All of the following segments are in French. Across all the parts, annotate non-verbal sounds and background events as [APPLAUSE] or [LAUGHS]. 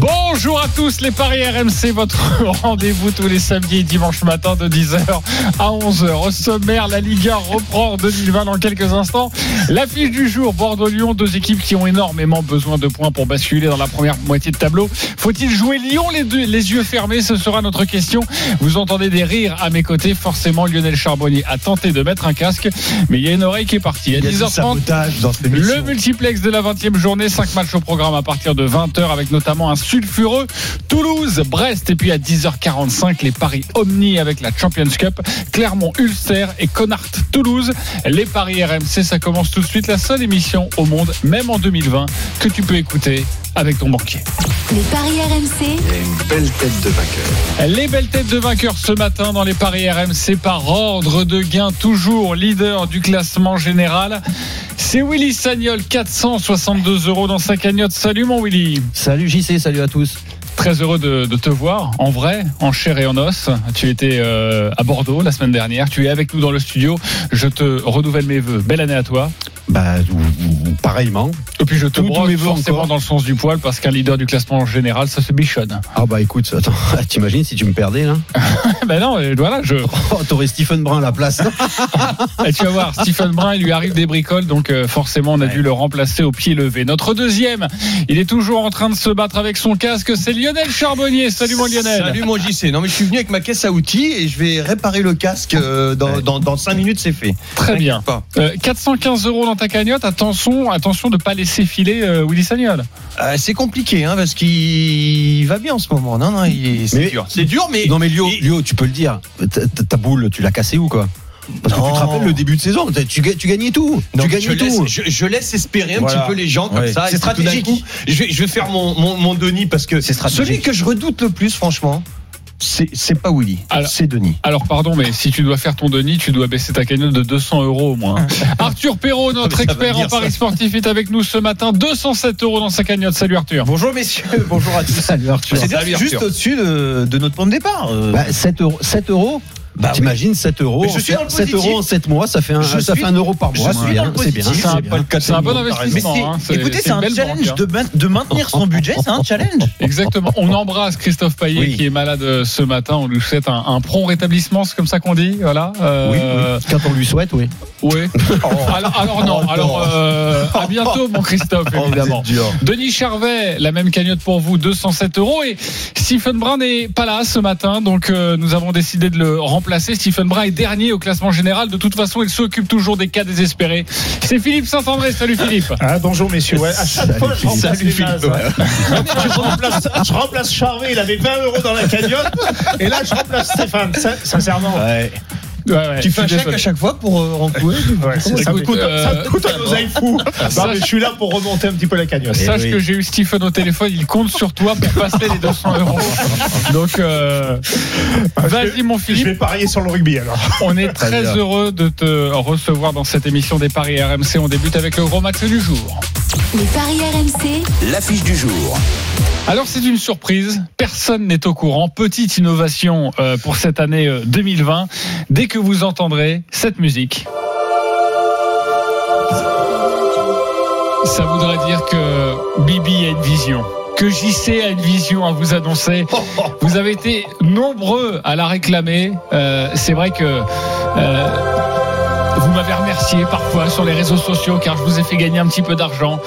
Bonjour à tous les Paris RMC, votre [LAUGHS] rendez-vous tous les samedis et dimanches matin de 10h à 11h. Au sommaire, la Ligue 1 reprend en 2020 dans quelques instants. L'affiche du jour, Bordeaux-Lyon, deux équipes qui ont énormément besoin de points pour basculer dans la première moitié de tableau. Faut-il jouer Lyon les, deux, les yeux fermés? Ce sera notre question. Vous entendez des rires à mes côtés. Forcément, Lionel Charbonnier a tenté de mettre un casque, mais il y a une oreille qui est partie. À 10h30, le multiplex de la 20e journée, 5 matchs au programme à partir de 20h avec notamment un sulfureux Toulouse, Brest et puis à 10h45 les paris Omni avec la Champions Cup, Clermont Ulster et Connard Toulouse. Les paris RMC, ça commence tout de suite la seule émission au monde, même en 2020, que tu peux écouter avec ton banquier. Les paris RMC, Les belles têtes de vainqueurs ce matin dans les paris RMC par ordre de gain, toujours leader du classement général. C'est Willy Sagnol, 462 euros dans sa cagnotte. Salut mon Willy. Salut Salut à tous. Très heureux de, de te voir en vrai, en chair et en os. Tu étais euh, à Bordeaux la semaine dernière. Tu es avec nous dans le studio. Je te renouvelle mes voeux. Belle année à toi. Bah, ou- ou- pareillement. Et puis je te brosse forcément encore. dans le sens du poil parce qu'un leader du classement général, ça se bichonne. Ah bah écoute, attends, [LAUGHS] t'imagines si tu me perdais là [LAUGHS] ben non, voilà, je. [LAUGHS] oh, T'aurais Stephen Brun à la place. Et tu vas voir, Stephen Brun, il lui arrive des bricoles, donc euh, forcément, on a dû le remplacer au pied levé. Notre deuxième, il est toujours en train de se battre avec son casque, c'est Lionel Charbonnier. Salut mon Lionel. Salut mon JC. Non mais je suis venu avec ma caisse à outils et je vais réparer le casque euh, dans, dans, dans 5 minutes c'est fait. Très bien. Pas. Euh, 415 euros dans ta cagnotte. Attention, attention de ne pas laisser filer euh, Willy Sagnol. Euh, c'est compliqué hein, parce qu'il va bien en ce moment. Non non, il c'est dur. C'est dur mais non mais Lio, Lio, tu peux le dire. Ta, boule, tu l'as cassée ou quoi? Parce que tu te rappelles le début de saison, tu, ga- tu gagnais tout. Non, tu mais je, gagnais laisse, tout. je, je laisse espérer un Voilà. petit peu les gens comme Ouais. ça. C'est tout stratégique. coup, Je vais, je vais faire mon, mon, mon Denis parce que C'est stratégique. celui que je redoute le plus, franchement, c'est pas Willy, c'est Denis. Alors pardon, mais si tu dois faire ton Denis, tu dois baisser ta cagnotte de 200 euros au moins. [LAUGHS] Arthur Perrault, notre expert en paris sportif, est avec nous ce matin. 207 euros dans sa cagnotte. Salut Arthur. Bonjour messieurs, bonjour à tous. Salut Arthur. C'est juste au-dessus de, de notre point de départ. euh. Bah, 7 euros. 7 euros Bah oui. T'imagines 7 euros je suis dans le 7 positif. euros en 7 mois, ça fait un, Je ça suis- fait un euro par je mois. suis C'est bien, c'est bien, c'est un, bon investissement. hein. Écoutez, c'est un challenge banque, hein. de, main- de maintenir son budget, c'est un challenge. [LAUGHS] Exactement. On embrasse Christophe Payet Oui. qui est malade euh, ce matin. On lui souhaite un, un prompt rétablissement, c'est comme ça qu'on dit. Voilà. Euh, Oui, oui. Quand on lui souhaite, oui. oui. [LAUGHS] Alors, alors non. Oh, alors euh, à bientôt, mon Christophe, [LAUGHS] évidemment. Denis Charvet, la même cagnotte pour vous, 207 euros. Et Stephen Brun n'est pas là ce matin, donc euh, nous avons décidé de le remplacer. Stephen Brun est dernier au classement général. De toute façon, il s'occupe toujours des cas désespérés. C'est Philippe Saint-André. Salut Philippe. Ah, bonjour messieurs. Ouais, à chaque Salut, fois, je Philippe. remplace Salut, les nazes, Philippe. ouais. je, remplace, je remplace Charvet, il avait 20 euros dans la cagnotte. Et là, je remplace Stéphane, sin- sincèrement. Ouais, ouais, Tu fais un chèque à chaque fois pour euh, renflouer Ouais, ça, ça me Écoute, coûte, euh, ça me coûte un oseille fou. [LAUGHS] Non, mais je suis là pour remonter un petit peu la cagnotte. Sache oui. que j'ai eu Stephen au téléphone, il compte sur toi pour passer les 200 euros. Donc, euh, vas-y mon Je vais Philippe, parier sur le rugby alors. on est très heureux de te recevoir dans cette émission des Paris RMC. On débute avec le gros match du jour. les paris RMC, L'affiche du jour. Alors c'est une surprise, personne n'est au courant. Petite innovation euh, pour cette année euh, 2020. Dès que vous entendrez cette musique, ça voudrait dire que Bibi a une vision. Que JC a une vision à vous annoncer. [LAUGHS] Vous avez été nombreux à la réclamer. Euh, C'est vrai que euh, vous m'avez remercié parfois sur les réseaux sociaux car je vous ai fait gagner un petit peu d'argent.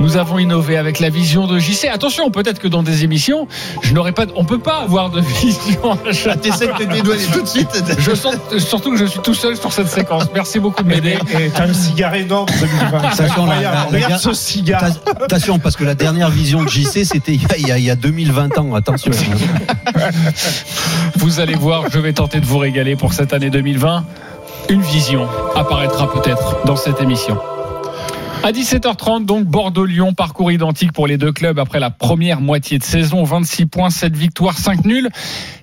Nous avons innové avec la vision de JC. Attention, peut-être que dans des émissions, je n'aurais pas, on peut pas avoir de [LAUGHS] vision. à chaque- T'essaies de te dédouaner tout de suite. Je sens surtout que je suis tout seul sur cette séquence. Merci beaucoup de m'aider. Et t'as un cigare énorme 2020. C'est Attention, Regarde ce cigare. Attention, parce que la dernière vision de JC, c'était il il y a 2020 ans. Attention. Vous allez voir, je vais tenter de vous régaler pour cette année 2020. Une vision apparaîtra peut-être dans cette émission. À 17h30, donc Bordeaux-Lyon, parcours identique pour les deux clubs après la première moitié de saison. 26 points, 7 victoires, 5 nuls,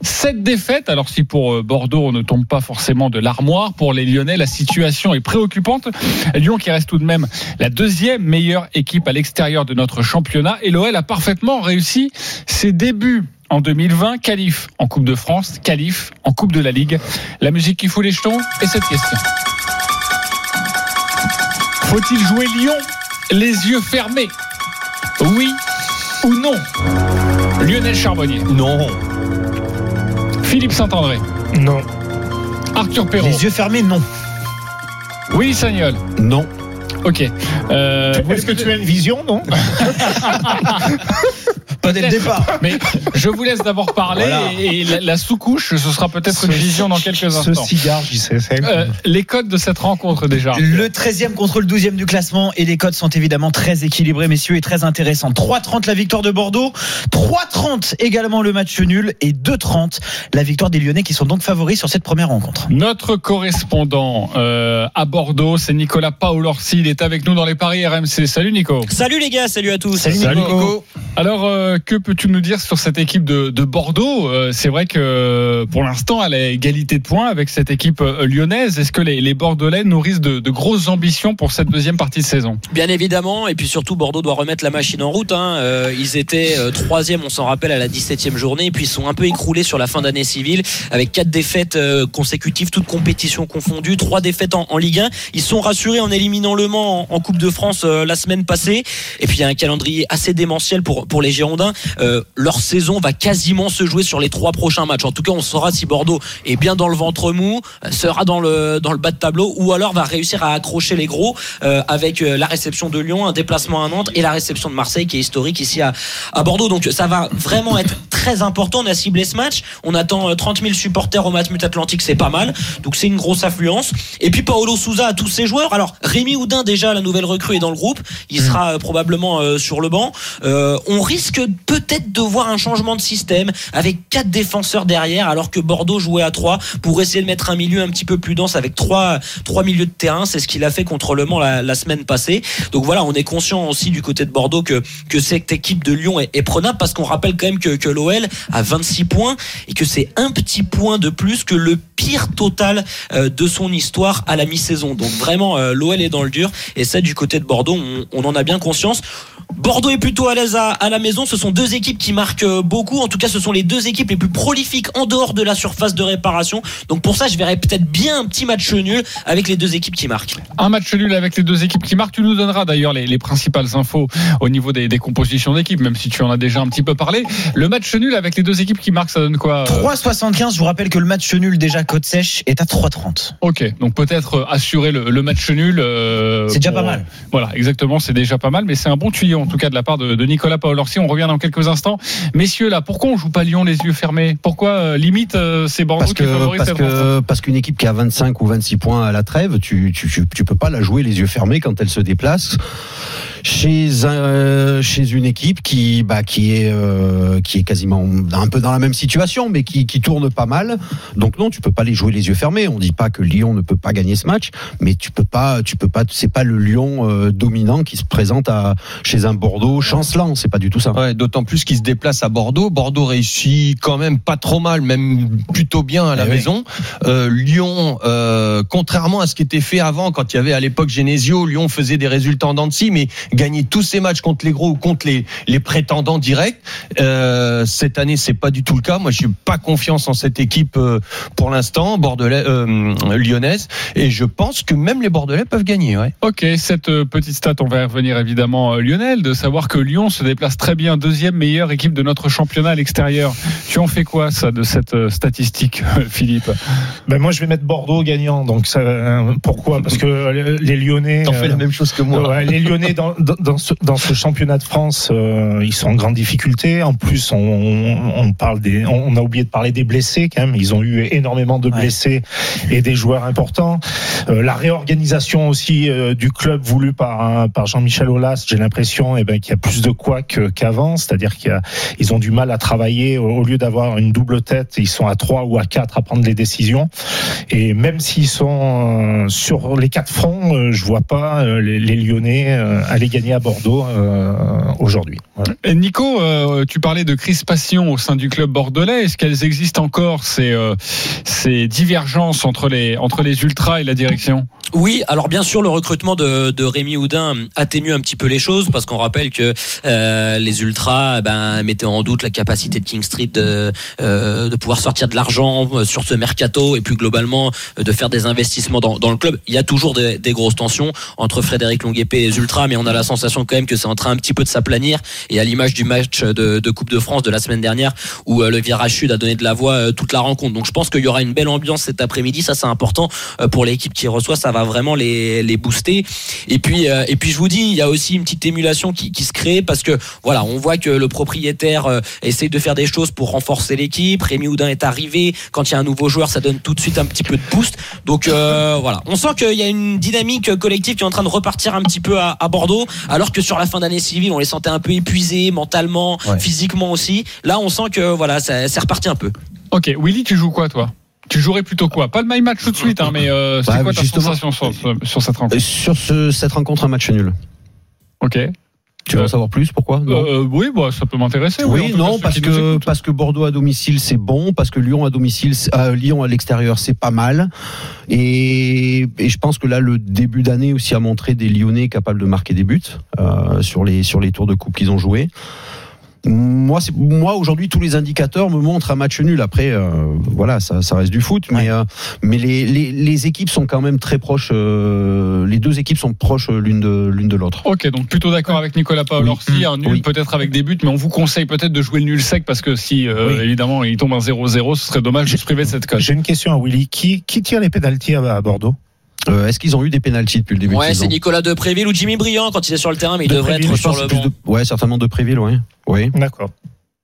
7 défaites. Alors si pour euh, Bordeaux, on ne tombe pas forcément de l'armoire, pour les Lyonnais, la situation est préoccupante. Lyon qui reste tout de même la deuxième meilleure équipe à l'extérieur de notre championnat. Et l'OL a parfaitement réussi ses débuts en 2020, qualif en Coupe de France, qualif en Coupe de la Ligue. La musique qui fout les jetons et cette question. Faut-il jouer Lyon les yeux fermés? Oui ou non? Lionel Charbonnier. Non. Philippe Saint-André. Non. Arthur Perrault. Les yeux fermés, non. Willy Sagnol. Non. Ok. Euh, Est-ce que tu as une vision, non? [LAUGHS] Pas dès le départ. [LAUGHS] Mais je vous laisse d'abord parler Voilà. et, et la, la sous-couche, ce sera peut-être une vision dans quelques Ce instants. cigare, j'y sais. c'est- Euh, les codes de cette rencontre déjà. Le 13e contre le 12e du classement et les codes sont évidemment très équilibrés messieurs et très intéressants. 3-30 la victoire de Bordeaux, 3-30 également le match nul et 2-30 la victoire des Lyonnais qui sont donc favoris sur cette première rencontre. Notre correspondant euh, à Bordeaux, c'est Nicolas Paolorsi. Il est avec nous dans les paris RMC. Salut Nico. Salut les gars, salut à tous. Salut, Nico. Alors, euh, que peux-tu nous dire sur cette équipe de, de Bordeaux? Euh, C'est vrai que pour l'instant, elle a égalité de points avec cette équipe euh, lyonnaise. Est-ce que les, les Bordelais nourrissent de, grosses ambitions pour cette deuxième partie de saison? Bien évidemment, et puis surtout Bordeaux doit remettre la machine en route. hein. Euh, ils étaient euh, troisième, on s'en rappelle, à la 17e journée, et puis ils sont un peu écroulés sur la fin d'année civile avec quatre défaites euh, consécutives, toutes compétitions confondues, trois défaites en, Ligue 1. Ils sont rassurés en éliminant Le Mans en, Coupe de France euh, la semaine passée, et puis il y a un calendrier assez démentiel pour pour les Girondins. Euh, leur saison va quasiment se jouer sur les trois prochains matchs. En tout cas, on saura si Bordeaux est bien dans le ventre mou, euh, sera dans le bas de tableau, ou alors va réussir à accrocher les gros euh, avec la réception de Lyon, un déplacement à Nantes et la réception de Marseille qui est historique ici à Bordeaux. Donc ça va vraiment être très important. On a ciblé ce match. On attend euh, 30 000 supporters au Matmut Atlantique, c'est pas mal. Donc c'est une grosse affluence. Et puis Paolo Souza à tous ses joueurs. Alors Rémi Houdin déjà la nouvelle recrue est dans le groupe. Il sera euh, probablement euh, sur le banc. Euh, on risque peut-être de voir un changement de système avec quatre défenseurs derrière alors que Bordeaux jouait à 3 pour essayer de mettre un milieu un petit peu plus dense avec trois trois milieux de terrain. C'est ce qu'il a fait contre Le Mans la, la semaine passée. Donc voilà, on est conscient aussi du côté de Bordeaux que que cette équipe de Lyon est, est prenable parce qu'on rappelle quand même que, que a 26 points et que c'est un petit point de plus que le pire total euh, de son histoire à la mi-saison. Donc vraiment, euh, l'OL est dans le dur et ça du côté de Bordeaux, on, en a bien conscience. Bordeaux est plutôt à l'aise à, à la maison. Ce sont deux équipes qui marquent euh, beaucoup. En tout cas, ce sont les deux équipes les plus prolifiques en dehors de la surface de réparation. Donc pour ça, je verrais peut-être bien un petit match nul avec les deux équipes qui marquent. Un match nul avec les deux équipes qui marquent. Tu nous donneras d'ailleurs les, les principales infos au niveau des, des compositions d'équipes, même si tu en as déjà un petit peu parlé. Le match nul avec les deux équipes qui marquent, ça donne quoi euh 3,75, je vous rappelle que le match nul déjà côte sèche est à 3,30. Ok, donc peut-être euh, assurer le, le match nul. euh, C'est déjà pour- pas mal. Voilà, exactement, c'est déjà pas mal, mais c'est un bon tuyau en tout cas de la part de, de Nicolas Paolorsi. On revient dans quelques instants. Messieurs, là, pourquoi on joue pas Lyon les yeux fermés? Pourquoi euh, limite euh, c'est Bordeaux Parce qui que favorise parce cette rencontre? que parce qu'une équipe qui a 25 ou 26 points à la trêve, tu tu tu, tu peux pas la jouer les yeux fermés quand elle se déplace chez un, chez une équipe qui bah qui est euh, qui est quasiment un peu dans la même situation mais qui qui tourne pas mal. Donc non, tu peux pas les jouer les yeux fermés. On dit pas que Lyon ne peut pas gagner ce match, mais tu peux pas tu peux pas c'est pas le Lyon euh, dominant qui se présente à chez un Bordeaux chancelant, c'est pas du tout ça. Ouais, d'autant plus qu'il se déplace à Bordeaux. Bordeaux réussit quand même pas trop mal, même plutôt bien à la Eh oui. maison. Euh, Lyon, euh, contrairement à ce qui était fait avant, quand il y avait à l'époque Genesio, Lyon faisait des résultats en scie, mais gagnait tous ses matchs contre les gros ou contre les, les prétendants directs. Euh, cette année, c'est pas du tout le cas. Moi, je n'ai pas confiance en cette équipe euh, pour l'instant, bordelais, euh, lyonnaise, et je pense que même les Bordelais peuvent gagner. Ouais. Ok, cette euh, petite stat, on va y revenir évidemment, euh, Lionel, de savoir que Lyon se déplace très bien, deuxième meilleure équipe de notre championnat à l'extérieur. Tu en fais quoi, ça, de cette euh, statistique, Philippe? Ben moi, je vais mettre Bordeaux gagnant. Donc ça, euh, pourquoi? Parce que les Lyonnais. T'en fais euh, la même chose que moi. Ouais, les Lyonnais dans, dans, dans ce, dans ce championnat de France, euh, ils sont en grande difficulté. En plus, on, on parle des, on a oublié de parler des blessés quand même. Ils ont eu énormément de blessés et des joueurs importants. Euh, la réorganisation aussi euh, du club voulu par un- par Jean-Michel Aulas, j'ai l'impression, eh ben qu'il y a plus de quoi qu'avant. C'est-à-dire qu'ils ont du mal à travailler au, lieu d'avoir une double tête, ils sont à trois ou à quatre à prendre les décisions. Et même s'ils sont euh, sur les quatre fronts, euh, je vois pas euh, les, les Lyonnais euh, aller gagner à Bordeaux euh, aujourd'hui. Nico, euh, tu parlais de crispation au sein du club bordelais. Est-ce qu'elles existent encore ces, euh, ces divergences entre les entre les ultras et la direction? Oui, alors bien sûr, le recrutement de, de Rémi Houdin atténue un petit peu les choses parce qu'on rappelle que euh, les ultras eh ben, mettaient en doute la capacité de King Street de, euh, de pouvoir sortir de l'argent euh, sur ce mercato et puis globalement euh, de faire des investissements dans, dans le club. Il y a toujours des, grosses tensions entre Frédéric Longuepé et les ultras, mais on a la sensation quand même que c'est en train un petit peu de s'aplanir et à l'image du match de, Coupe de France de la semaine dernière où le virage sud a donné de la voix toute la rencontre. Donc je pense qu'il y aura une belle ambiance cet après-midi, ça c'est important pour l'équipe qui reçoit, ça vraiment les, les booster. Et puis euh, et puis je vous dis, il y a aussi une petite émulation qui, qui se crée parce que voilà, on voit que le propriétaire euh, essaye de faire des choses pour renforcer l'équipe. Rémi Houdin est arrivé, quand il y a un nouveau joueur, ça donne tout de suite un petit peu de boost. Donc euh, voilà, on sent qu'il y a une dynamique collective qui est en train de repartir un petit peu à, à Bordeaux, alors que sur la fin d'année civile, on les sentait un peu épuisés mentalement, Ouais. physiquement aussi. Là, on sent que voilà, ça- c'est reparti un peu. Ok, Willy, tu joues quoi toi? Tu jouerais plutôt quoi? Pas le my match tout de suite, hein, mais euh, c'est Bah, quoi ta justement. sensation sur, sur cette rencontre? Et Sur ce, cette rencontre, un match nul. Ok. Tu veux Euh, en savoir plus Pourquoi? Non. Euh, oui, bah, ça peut m'intéresser. Oui, cas, non, parce que parce que Bordeaux à domicile c'est bon, parce que Lyon à domicile, euh, Lyon à l'extérieur c'est pas mal, et, et je pense que là le début d'année aussi a montré des Lyonnais capables de marquer des buts euh, sur les sur les tours de coupe qu'ils ont joués. Moi, c'est- moi aujourd'hui, tous les indicateurs me montrent un match nul. Après, euh, voilà, ça, ça reste du foot, mais euh, mais les, les, les équipes sont quand même très proches. euh, les deux équipes sont proches euh, l'une de l'une de l'autre. Ok, donc plutôt d'accord avec Nicolas Paolorsi, Oui. un nul Oui. peut-être avec des buts, mais on vous conseille peut-être de jouer le nul sec parce que si euh, Oui. évidemment il tombe un 0-0, ce serait dommage de se priver de cette cote. J'ai une question à Willy. Qui, qui tire les pénalties à Bordeaux? Euh, Est-ce qu'ils ont eu des pénalties depuis le début de Ouais, c'est Nicolas Depréville ou Jimmy Briand quand il est sur le terrain, mais il De devrait Préville, être sur le banc. de- ouais, certainement de Préville, ouais. Oui. D'accord.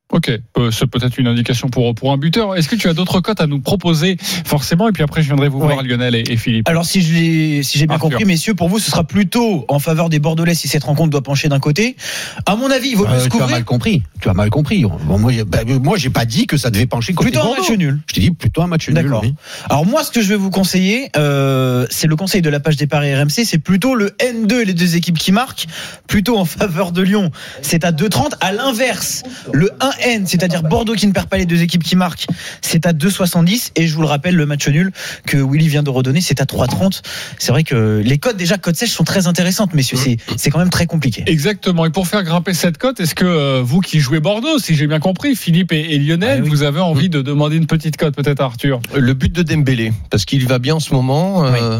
Ok, euh, c'est peut-être une indication pour pour un buteur. Est-ce que tu as d'autres cotes à nous proposer forcément? Et puis après je viendrai vous Ouais. voir Lionel et, et Philippe. Alors si je l'ai- si j'ai bien Arthur. compris, messieurs, pour vous, ce sera plutôt en faveur des Bordelais si cette rencontre doit pencher d'un côté. À mon avis, il vaut mieux Euh, se tu as couvrir. mal compris. Tu as mal compris. Bon, moi, j'ai- bah, moi, j'ai pas dit que ça devait pencher côté Plutôt un Bordeaux. match nul. Je t'ai dit plutôt un match nul. D'accord. oui. Alors moi, ce que je vais vous conseiller, euh, c'est le conseil de la page des paris RMC, c'est plutôt le N2 et les deux équipes qui marquent, plutôt en [LAUGHS] faveur de Lyon. C'est à 2,30. À l'inverse, le 1N, c'est-à-dire Bordeaux qui ne perd pas les deux équipes qui marquent, c'est à 2,70. Et je vous le rappelle, le match nul que Willy vient de redonner, c'est à 3,30. C'est vrai que les codes déjà codes sèches sont très intéressantes, messieurs. C'est c'est quand même très compliqué. Exactement. Et pour faire grimper cette cote, est-ce que euh, vous qui jouez Bordeaux, si j'ai bien compris, Philippe et, et Lionel, Ah oui. vous avez envie de demander une petite cote peut-être à Arthur? Le but de Dembélé, parce qu'il va bien en ce moment. euh,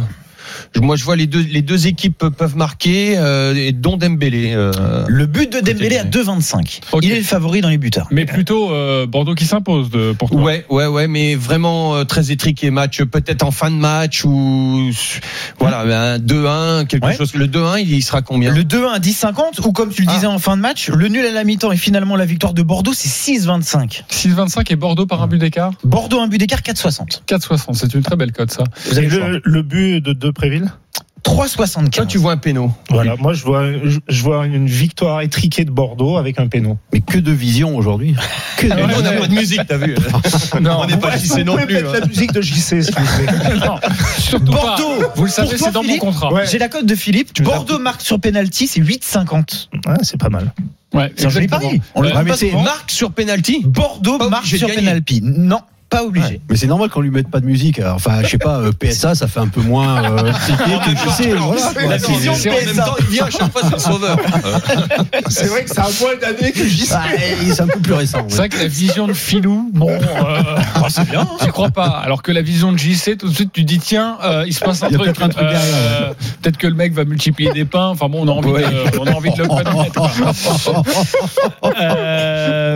Moi, je vois les deux, les deux équipes peuvent marquer, euh, et dont Dembélé. euh, Le but de Dembélé à 2,25. Ok. Il est le favori dans les buteurs. Mais plutôt euh, Bordeaux qui s'impose de, pour toi. Ouais, ouais, ouais, mais vraiment euh, très étriqué match, peut-être en fin de match ou voilà, un 2-1, quelque Ouais. chose. Le 2-1, il y sera combien? Le 2-1 à 10,50 ou comme tu le Ah. disais en fin de match, le nul à la mi-temps et finalement la victoire de Bordeaux, c'est 6,25. 6,25 et Bordeaux par un but d'écart? Bordeaux un but d'écart 4,60. 4,60. C'est une très belle cote ça. Vous avez le le, but de Depréville 3,75. Toi, tu vois un péno. Voilà, moi je vois, je, je vois une victoire étriquée de Bordeaux avec un péno. Mais que de vision aujourd'hui. Que de Mais nous, on n'a vision. pas de musique, t'as vu Non, On n'est pas JC non plus. mettre hein. la musique de JC, s'il vous plaît. [LAUGHS] non, surtout Bordeaux. pas. Vous le savez, c'est dans mon contrat. Ouais. J'ai la cote de Philippe. Tu Bordeaux marque sur penalty, c'est 8,50. Ouais, c'est pas mal. Ouais, C'est un joli pari. On le Ouais, souvent. Marc sur penalty Bordeaux marque de sur penalty. Non, pas obligé. Mais c'est normal qu'on lui mette pas de musique. Enfin, je sais pas, euh, PSA, ça fait un peu moins euh, [LAUGHS] que tu sais. Voilà. La C'est- vision C'est en même PSA. temps, il vient à chaque fois, c'est le sauveur. [LAUGHS] C'est vrai que c'est un moins d'années que JC. Et c'est un peu plus récent. ouais. C'est vrai que la vision de Filou, bon, euh, [LAUGHS] c'est bien. Tu crois pas Alors que la vision de JC, tout de suite, tu dis tiens, euh, il se passe un truc. peut-être Euh, Peut-être que le mec va multiplier des pains. Enfin bon, on a envie, Ouais. de, on a envie de le connaître.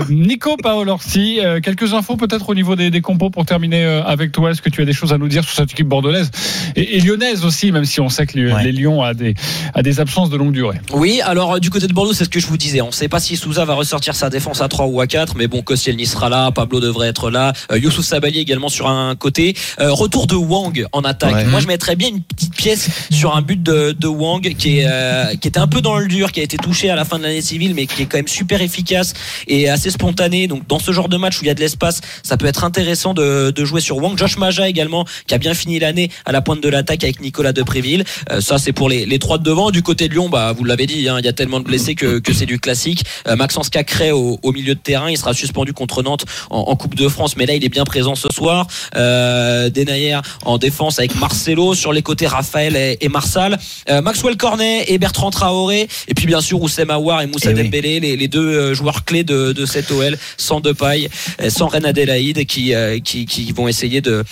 Nico Paolorsi, quelques infos peut-être au niveau des, des compos pour terminer euh, avec toi. Est-ce que tu as des choses à nous dire sur cette équipe bordelaise et, et lyonnaise aussi, même si on sait que les, Ouais. les Lions a des, a des absences de longue durée? Oui, alors euh, du côté de Bordeaux, c'est ce que je vous disais. On ne sait pas si Souza va ressortir sa défense à 3 ou à 4, mais bon, Koscielny sera là, Pablo devrait être là, euh, Youssouf Sabali également sur un côté. Euh, retour de Wang en attaque. Ouais. Moi, je mettrais bien une petite pièce sur un but de, de Wang qui, est, euh, qui était un peu dans le dur, qui a été touché à la fin de l'année civile, mais qui est quand même super efficace et assez spontané. Donc, dans ce genre de match où il y a de l'espace, ça peut être intéressant de, de jouer sur Wang. Josh Maja également, qui a bien fini l'année à la pointe de l'attaque avec Nicolas Depréville. Euh, ça, c'est pour les, les trois de devant. Du côté de Lyon, bah, vous l'avez dit, hein, il y a tellement de blessés que, que c'est du classique. Euh, Maxence Cacré au, au milieu de terrain, il sera suspendu contre Nantes en, en Coupe de France, mais là, il est bien présent ce soir. Euh, Denayer en défense avec Marcelo sur les côtés, Raphaël et, et Marsal. Euh, Maxwell Cornet et Bertrand Traoré, et puis bien sûr Oussem Aouar et Moussa Eh oui. Dembélé, les, les deux euh, joueurs clés de, de cette OL, sans Depay, euh, sans Ren Adelaide, qui, euh, qui, qui vont essayer de,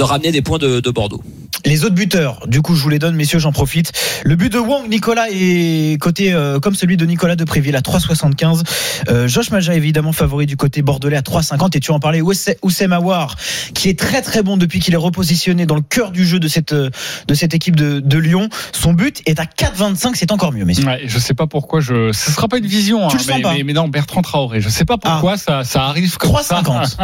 ramener des points de Bordeaux. Les autres buteurs, du coup, je vous les donne, messieurs, j'en profite. Le but de Wang, Nicolas est côté euh, comme celui de Nicolas de Préville à 3,75. Euh, Josh Maja évidemment favori du côté bordelais à 3,50. Et tu en parlais, Ousse- Oussem Aouar, qui est très très bon depuis qu'il est repositionné dans le cœur du jeu de cette euh, de cette équipe de, de Lyon. Son but est à 4,25. C'est encore mieux, messieurs. Ouais, je sais pas pourquoi je. Ce sera pas une vision. Tu hein, le sens mais, pas mais, mais non, Bertrand Traoré. Je sais pas pourquoi ça, ça arrive comme ça. 3,50.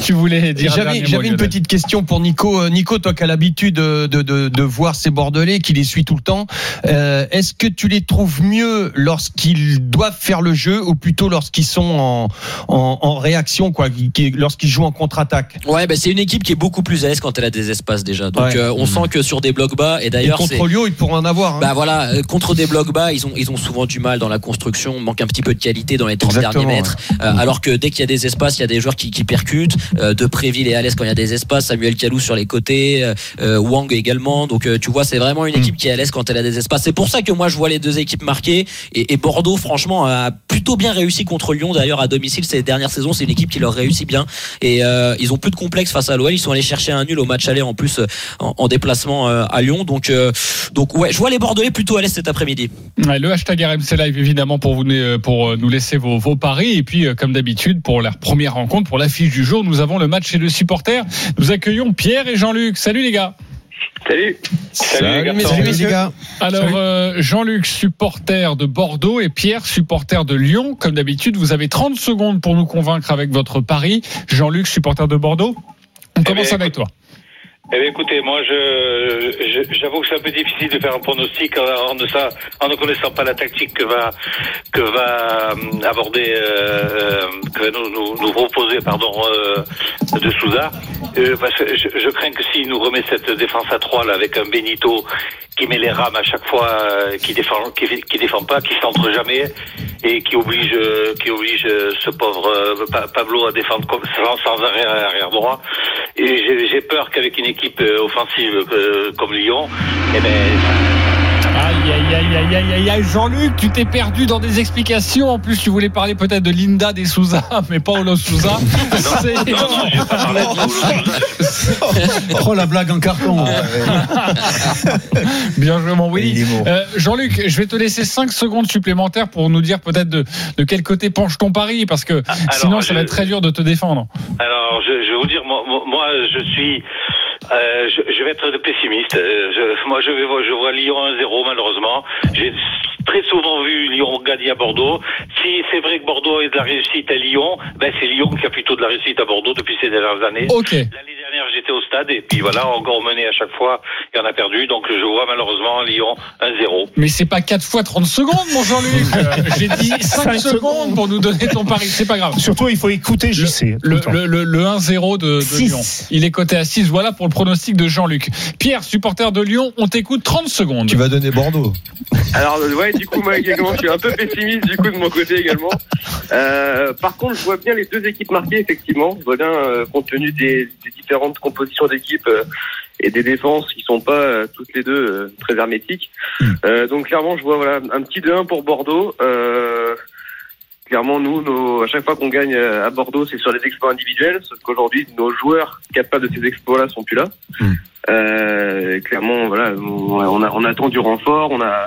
[LAUGHS] tu voulais dire. un J'avais dernier mot, j'avais une petite question pour Nico. Nico, toi qui as l'habitude de, de, de, de voir ces Bordelais, qui les suit tout le temps, euh, est-ce que tu les trouves mieux lorsqu'ils doivent faire le jeu ou plutôt lorsqu'ils sont en, en, en réaction, quoi, qui- qui- lorsqu'ils jouent en contre-attaque? Ouais, bah, c'est une équipe qui est beaucoup plus à l'aise quand elle a des espaces déjà. Donc Ouais. euh, on sent que sur des blocs bas, et d'ailleurs contre Lyon, ils pourront en avoir. hein. Bah voilà, euh, contre des blocs bas, ils ont ils ont souvent du mal dans la construction, manque un petit peu de qualité dans les 30 Exactement, derniers mètres. Euh, alors que dès qu'il y a des espaces, il y a des joueurs qui, qui percutent. De Préville et à l'aise quand il y a des espaces, Samuel Calou sur les côtés, euh, également. Donc euh, tu vois, c'est vraiment une équipe qui est à l'aise quand elle a des espaces. C'est pour ça que moi je vois les deux équipes marquées. Et, et Bordeaux, franchement, a plutôt bien réussi contre Lyon. D'ailleurs à domicile ces dernières saisons, c'est une équipe qui leur réussit bien. Et euh, ils ont plus de complexe face à l'OL. Ils sont allés chercher un nul au match aller en plus euh, en, en déplacement à Lyon. Donc euh, donc ouais, je vois les Bordelais plutôt à l'aise cet après-midi. Ouais, le hashtag RMC Live évidemment pour vous pour nous laisser vos, vos paris et puis comme d'habitude pour la première rencontre pour l'affiche du jour nous avons le match chez le supporter nous accueillons Pierre et Jean-Luc salut les gars Salut. Les gars. alors euh, Jean-Luc supporter de Bordeaux et Pierre supporter de Lyon. Comme d'habitude vous avez 30 secondes pour nous convaincre avec votre pari. Jean-Luc supporter de Bordeaux. On commence bien, avec toi Eh bien, écoutez, moi, je, j'avoue que c'est un peu difficile de faire un pronostic en, en ça, en ne connaissant pas la tactique que va que va hum, aborder, euh, que va nous, nous, nous proposer, pardon, euh, de Souza. Euh, parce que je, je crains que s'il nous remet cette défense à trois là avec un Benito qui met les rames à chaque fois, euh, qui défend, qui, qui défend pas, qui centre jamais et qui oblige, euh, qui oblige euh, ce pauvre euh, Pa- Pablo à défendre sans, sans arrière, arrière droit. Et j'ai j'ai peur qu'avec une équipe euh, offensive euh, comme Lyon, eh ben, Aïe, aïe, aïe, aïe, aïe, aïe, aïe, Jean-Luc, tu t'es perdu dans des explications. En plus, tu voulais parler peut-être de Linda des Souza, [LAUGHS] mais pas Olo Souza. [LAUGHS] C'est- non, non, j'ai pas parlé de [LAUGHS] Oh la blague en carton. Bien joué, mon Willy. Euh, Jean-Luc, je vais te laisser 5 secondes supplémentaires pour nous dire peut-être de, de quel côté penche ton pari, parce que sinon, ça je- va être très dur de te défendre. Alors, je, je vais vous dire, moi, moi- moi, je suis, euh, je, je vais être pessimiste. Euh, Je, moi, je, vais, je vois Lyon 1-0, malheureusement. Très souvent vu Lyon gagner à Bordeaux. Si c'est vrai que Bordeaux a de la réussite à Lyon, ben c'est Lyon qui a plutôt de la réussite à Bordeaux depuis ces dernières années. L'année dernière, j'étais au stade et puis voilà, encore mené à chaque fois et on a perdu. Donc, je vois malheureusement Lyon 1-0. Mais c'est pas 4 fois 30 secondes, mon Jean-Luc. Euh, J'ai dit [LAUGHS] 5 Cinq secondes secondes. pour nous donner ton pari. C'est pas grave. Surtout, il faut écouter JC. Le, le temps. le, le, le 1-0 de. Lyon. Il est coté à 6. Voilà pour le pronostic de Jean-Luc. Pierre, supporter de Lyon, on t'écoute 30 secondes. Tu vas donner Bordeaux. Alors ouais, du coup moi également, je suis un peu pessimiste du coup de mon côté également. Euh, par contre, je vois bien les deux équipes marquées effectivement. Je vois bien euh, compte tenu des, des différentes compositions d'équipes euh, et des défenses qui sont pas euh, toutes les deux euh, très hermétiques. Euh, donc clairement, je vois voilà un petit 2-1 pour Bordeaux. Euh, Clairement, nous, nos, à chaque fois qu'on gagne à Bordeaux, c'est sur des exploits individuels, sauf qu'aujourd'hui, nos joueurs capables de ces exploits-là sont plus là. Euh, clairement, voilà, on, on a, on attend du renfort, on a,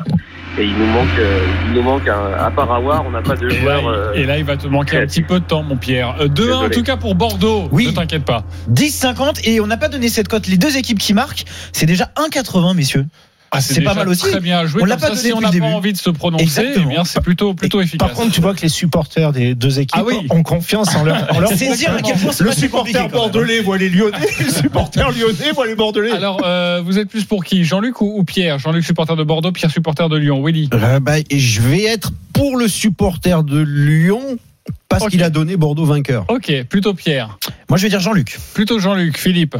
et il nous manque, euh, il nous manque un, à part Awar, on n'a pas de Et là, joueur. euh, il- et là, il va te manquer un petit peu de temps, mon Pierre. Euh, 2-1 en Désolé. tout cas pour Bordeaux. Oui. Ne t'inquiète pas. 10-50 et on n'a pas donné cette cote. Les deux équipes qui marquent, c'est déjà 1,80 messieurs. Ah, C'est pas mal aussi. Très bien joué. On l'a pas ça, donné si on n'a pas début. envie de se prononcer, Exactement. eh bien, c'est plutôt, plutôt efficace. Par contre, tu vois que les supporters des deux équipes Ah oui. ont confiance en leur. en leur [LAUGHS] C'est dire à quel point le supporter même. bordelais voit les Lyonnais, [LAUGHS] le supporter lyonnais voit les Bordelais. Alors, euh, vous êtes plus pour qui Jean-Luc ou, ou Pierre? Jean-Luc, supporter de Bordeaux, Pierre, supporter de Lyon. Willy Euh, bah, je vais être pour le supporter de Lyon parce qu'il a donné Bordeaux vainqueur. Ok, plutôt Pierre. Moi, je vais dire Jean-Luc. Plutôt Jean-Luc. Philippe.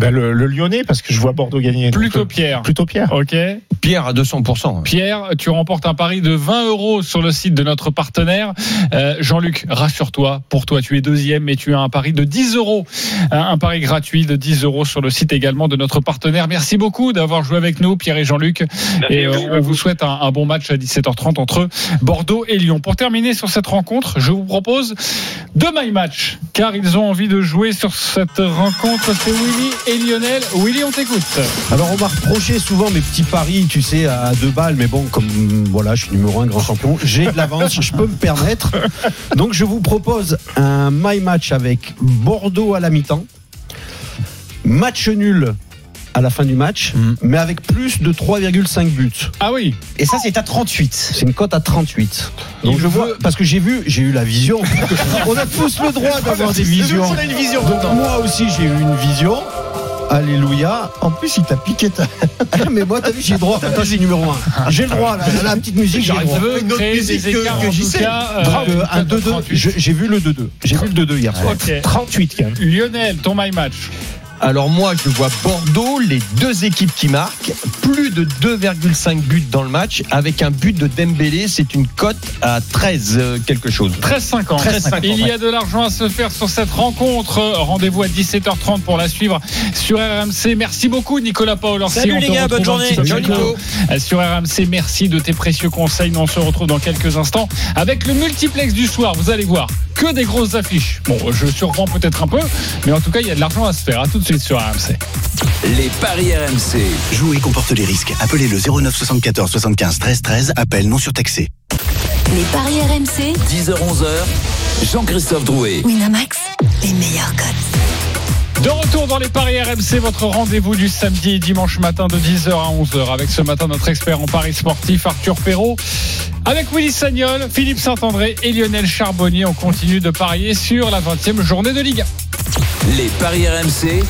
Ben, le, le Lyonnais, parce que je vois Bordeaux gagner. Plutôt euh, Pierre. Plutôt Pierre. Ok. Pierre à 200%. Pierre, tu remportes un pari de 20 euros sur le site de notre partenaire. Euh, Jean-Luc, rassure-toi, pour toi, tu es deuxième, mais tu as un pari de 10 euros. Un, un pari gratuit de 10 euros sur le site également de notre partenaire. Merci beaucoup d'avoir joué avec nous, Pierre et Jean-Luc. Merci Et euh, on vous souhaite un, un bon match à 17h30 entre Bordeaux et Lyon. Pour terminer sur cette rencontre, je vous propose deux my match, car ils ont envie de jouer sur cette rencontre. C'est Willy et Lionel. Willy, on t'écoute. Alors on m'a reproché souvent mes petits paris, tu sais, à deux balles, mais bon, comme voilà, je suis numéro un grand champion, j'ai de l'avance, je peux me permettre. Donc je vous propose un my match avec Bordeaux à la mi-temps, match nul à la fin du match, Mm. mais avec plus de 3,5 buts. Ah oui, Et ça, c'est à 38. C'est une cote à 38. Donc Il je vois, parce que j'ai vu, j'ai eu la vision. [LAUGHS] On a tous le droit d'avoir des visions. une vision. Donc moi aussi j'ai eu une vision. Alléluia. En plus, il t'a piqué ta. [LAUGHS] Mais moi, t'as vu, j'ai le droit. Attends, j'ai numéro 1. J'ai le droit, là. La petite musique, j'ai le droit. veux Une autre musique que- j'y sais. euh, un 2-2. 38. Je- J'ai vu le 2-2. J'ai vu le 2-2 hier soir. Ok. 38 quand même. Lionel, ton my match. Alors moi, je vois Bordeaux, les deux équipes qui marquent, plus de 2,5 buts dans le match, avec un but de Dembélé, c'est une cote à 13 euh, quelque chose. 13,50. 13,50, Il y a de l'argent à se faire sur cette rencontre. Rendez-vous à 17h30 pour la suivre sur RMC. Merci beaucoup, Nicolas Paolorsi. Salut On les gars, bonne journée. Nico. Sur RMC, merci de tes précieux conseils. Nous, on se retrouve dans quelques instants avec le multiplex du soir. Vous allez voir que des grosses affiches. Bon, je surprends peut-être un peu, mais en tout cas, il y a de l'argent à se faire. À tout de suite sur RMC. Les paris RMC. Jouer comporte les risques. Appelez le 09 74 75 13 13. Appel non surtaxé. Les paris RMC, 10h-11h, Jean-Christophe Drouet. Winamax, les meilleurs cotes. De retour dans les paris RMC, votre rendez-vous du samedi et dimanche matin de 10h à 11h. Avec ce matin notre expert en paris sportif Arthur Perrault. Avec Willy Sagnol, Philippe Saint-André et Lionel Charbonnier, on continue de parier sur la 20e journée de Ligue 1. Les paris RMC.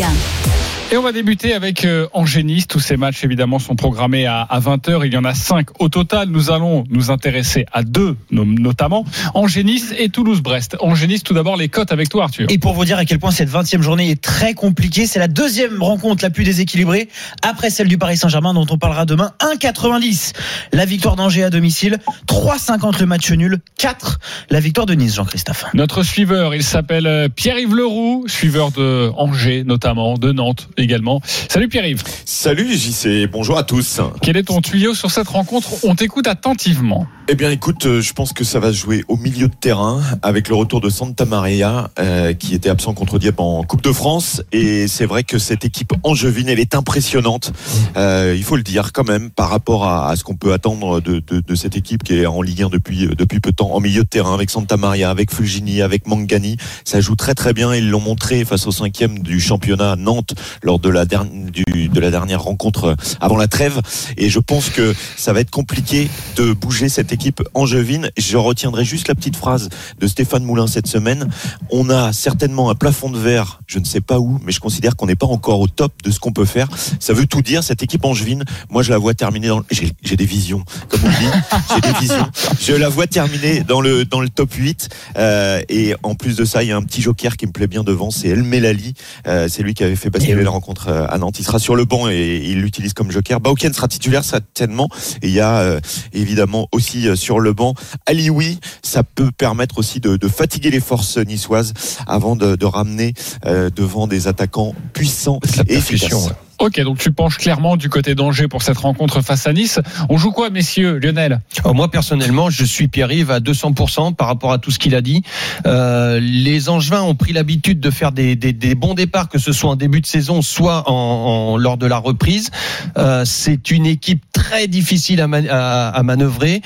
1. Et on va débuter avec euh, Angers-Nice. Tous ces matchs, évidemment, sont programmés à, 20h. Il y en a 5 au total. Nous allons nous intéresser à deux, no- notamment Angers-Nice et Toulouse-Brest. Angers-Nice, tout d'abord, les cotes avec toi, Arthur. Et pour vous dire à quel point cette 20e journée est très compliquée, c'est la deuxième rencontre la plus déséquilibrée après celle du Paris Saint-Germain dont on parlera demain. 1,90 la victoire d'Angers à domicile, 3,50 le match nul, 4 la victoire de Nice, Jean-Christophe. Notre suiveur, il s'appelle euh, Pierre-Yves Leroux, suiveur de Angers notamment, de Nantes également. Salut Pierre-Yves. Salut JC, bonjour à tous. Quel est ton tuyau sur cette rencontre? On t'écoute attentivement. Eh bien écoute, euh, je pense que ça va se jouer au milieu de terrain avec le retour de Santa Maria euh, qui était absent contre Dieppe en Coupe de France et c'est vrai que cette équipe angevine elle est impressionnante. Euh, il faut le dire quand même par rapport à, à ce qu'on peut attendre de, de, de cette équipe qui est en Ligue 1 depuis depuis peu de temps en milieu de terrain avec Santa Maria, avec Fulgini, avec Mangani. Ça joue très très bien. Ils l'ont montré face au cinquième du championnat Nantes lors de la dernière du, de la dernière rencontre avant la trêve et je pense que ça va être compliqué de bouger cette équipe angevine. Je retiendrai juste la petite phrase de Stéphane Moulin cette semaine. On a certainement un plafond de verre, je ne sais pas où, mais je considère qu'on n'est pas encore au top de ce qu'on peut faire. Ça veut tout dire, cette équipe angevine. Moi, je la vois terminer dans le... J'ai des visions, comme on dit. J'ai des visions. Je la vois terminer dans le, dans le top 8. Euh, et en plus de ça, il y a un petit joker qui me plaît bien devant, c'est El Melali. Euh, c'est lui qui avait fait basculer la rencontre euh, à Nantes. Il sera sur le banc et il l'utilise comme joker. Bauken sera titulaire certainement. Et il y a euh, évidemment aussi euh, sur le banc Alioui. Ça peut permettre aussi de, de fatiguer les forces niçoises avant de, de ramener euh, devant des attaquants puissants et efficaces. ouais. Ok, donc tu penches clairement du côté d'Angers pour cette rencontre face à Nice. On joue quoi, messieurs Lionel? Alors, Moi, personnellement, je suis Pierre-Yves à 200% par rapport à tout ce qu'il a dit. Euh, les Angevins ont pris l'habitude de faire des, bons départs, que ce soit en début de saison, soit lors de la reprise. Euh, C'est une équipe très difficile à, man- à- à manœuvrer.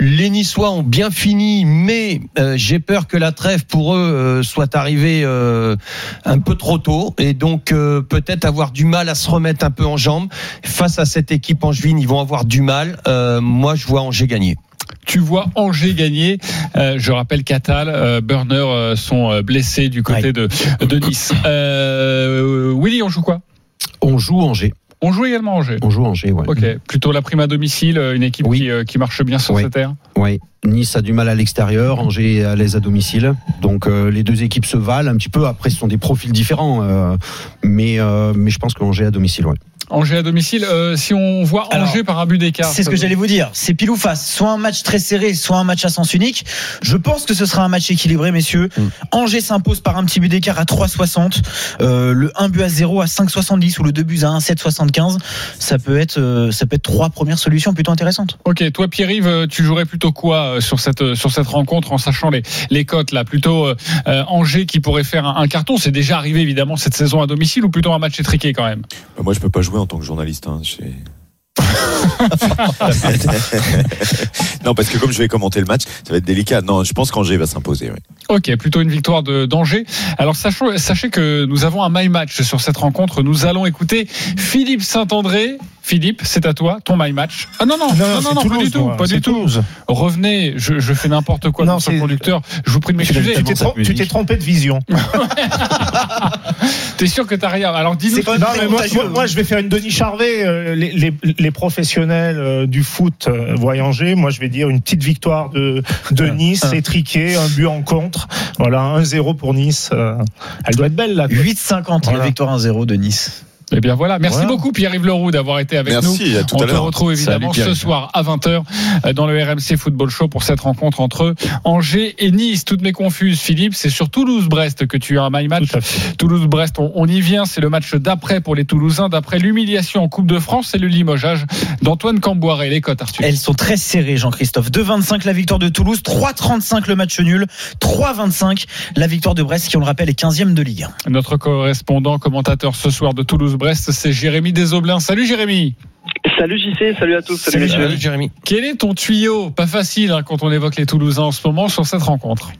Les Niçois ont bien fini, mais euh, j'ai peur que la trêve pour eux soit arrivée un peu trop tôt et donc peut-être avoir du mal à se remettre un peu en jambes. Face à cette équipe angevine, ils vont avoir du mal. Euh, moi, je vois Angers gagner. Tu vois Angers gagner. Euh, je rappelle qu'Atal, euh, Burner euh, sont blessés du côté de, de Nice. Euh, Willy, on joue quoi? On joue Angers. On joue également Angers. On joue Angers, ouais. Ok, plutôt la prime à domicile, euh, une équipe Oui. qui, euh, qui marche bien sur Oui. cette terre. Oui, Nice a du mal à l'extérieur, Angers est à l'aise à domicile. Donc euh, les deux équipes se valent un petit peu. Après, ce sont des profils différents, euh, mais euh, mais je pense que Angers à domicile, ouais. Angers à domicile. euh, si on voit Alors, Angers par un but d'écart, C'est ce que j'allais vous dire. C'est pile ou face. Soit un match très serré, soit un match à sens unique. Je pense que ce sera un match équilibré, messieurs. Angers s'impose par un petit but d'écart à 3,60. Euh, le 1 but à 0 à 5,70 ou le 2 buts à 1,775. Ça peut être, euh, ça peut être trois premières solutions plutôt intéressantes. Ok, toi Pierre-Yves, tu jouerais plutôt quoi sur cette sur cette rencontre en sachant les les cotes là? Plutôt Angers qui pourrait faire un, un carton. C'est déjà arrivé évidemment cette saison à domicile ou plutôt un match étriqué quand même? Bah, Moi, je peux pas jouer en tant que journaliste. hein, [LAUGHS] non, parce que comme je vais commenter le match, ça va être délicat. Non, je pense qu'Angers va s'imposer. Ok, plutôt une victoire de d'Angers. Alors sachons, sachez que nous avons un my match sur cette rencontre. Nous allons écouter Philippe Saint-André. Philippe, c'est à toi, ton my match. Ah non non non non, non, pas du tout, moi, pas du tout. Toulouse. Revenez, je, je fais n'importe quoi Non, dans ce c'est- conducteur. Je vous prie de m'excuser. Tu t'es trom- tu t'es trompé de vision. [LAUGHS] T'es sûr que t'as rien Alors dis-nous. Non, mais moi, moi- moi, je vais faire une Denis Charvet. euh, les, les- les professionnels euh, du foot euh, voyager, moi, je vais dire une petite victoire de, de Nice, étriqué, un but en contre. Voilà, 1-0 pour Nice. euh, elle doit être belle, là. 8,50 Voilà. la victoire 1-0 de Nice. Eh bien voilà, merci Voilà. beaucoup Pierre-Yves Leroux d'avoir été avec Merci, nous. à tout On à te retrouve évidemment Salut, ce soir à 20h dans le RMC Football Show pour cette rencontre entre Angers et Nice. Toutes mes confuses, Philippe, c'est sur Toulouse-Brest que tu as un my match. Toulouse-Brest, on, on y vient, c'est le match d'après pour les Toulousains, d'après l'humiliation en Coupe de France et le limogeage d'Antoine Camboiré. Les cotes, Arthur. Elles sont très serrées, Jean-Christophe. 2,25 la victoire de Toulouse, 3,35 le match nul, 3,25 la victoire de Brest, qui on le rappelle est 15e de Ligue. 1. Notre correspondant, commentateur ce soir de Toulouse-Brest, c'est Jérémy Desoblin. Salut Jérémy Salut JC, salut à tous, salut. Salut, Jérémy. Quel est ton tuyau? Pas facile hein, quand on évoque les Toulousains en ce moment sur cette rencontre.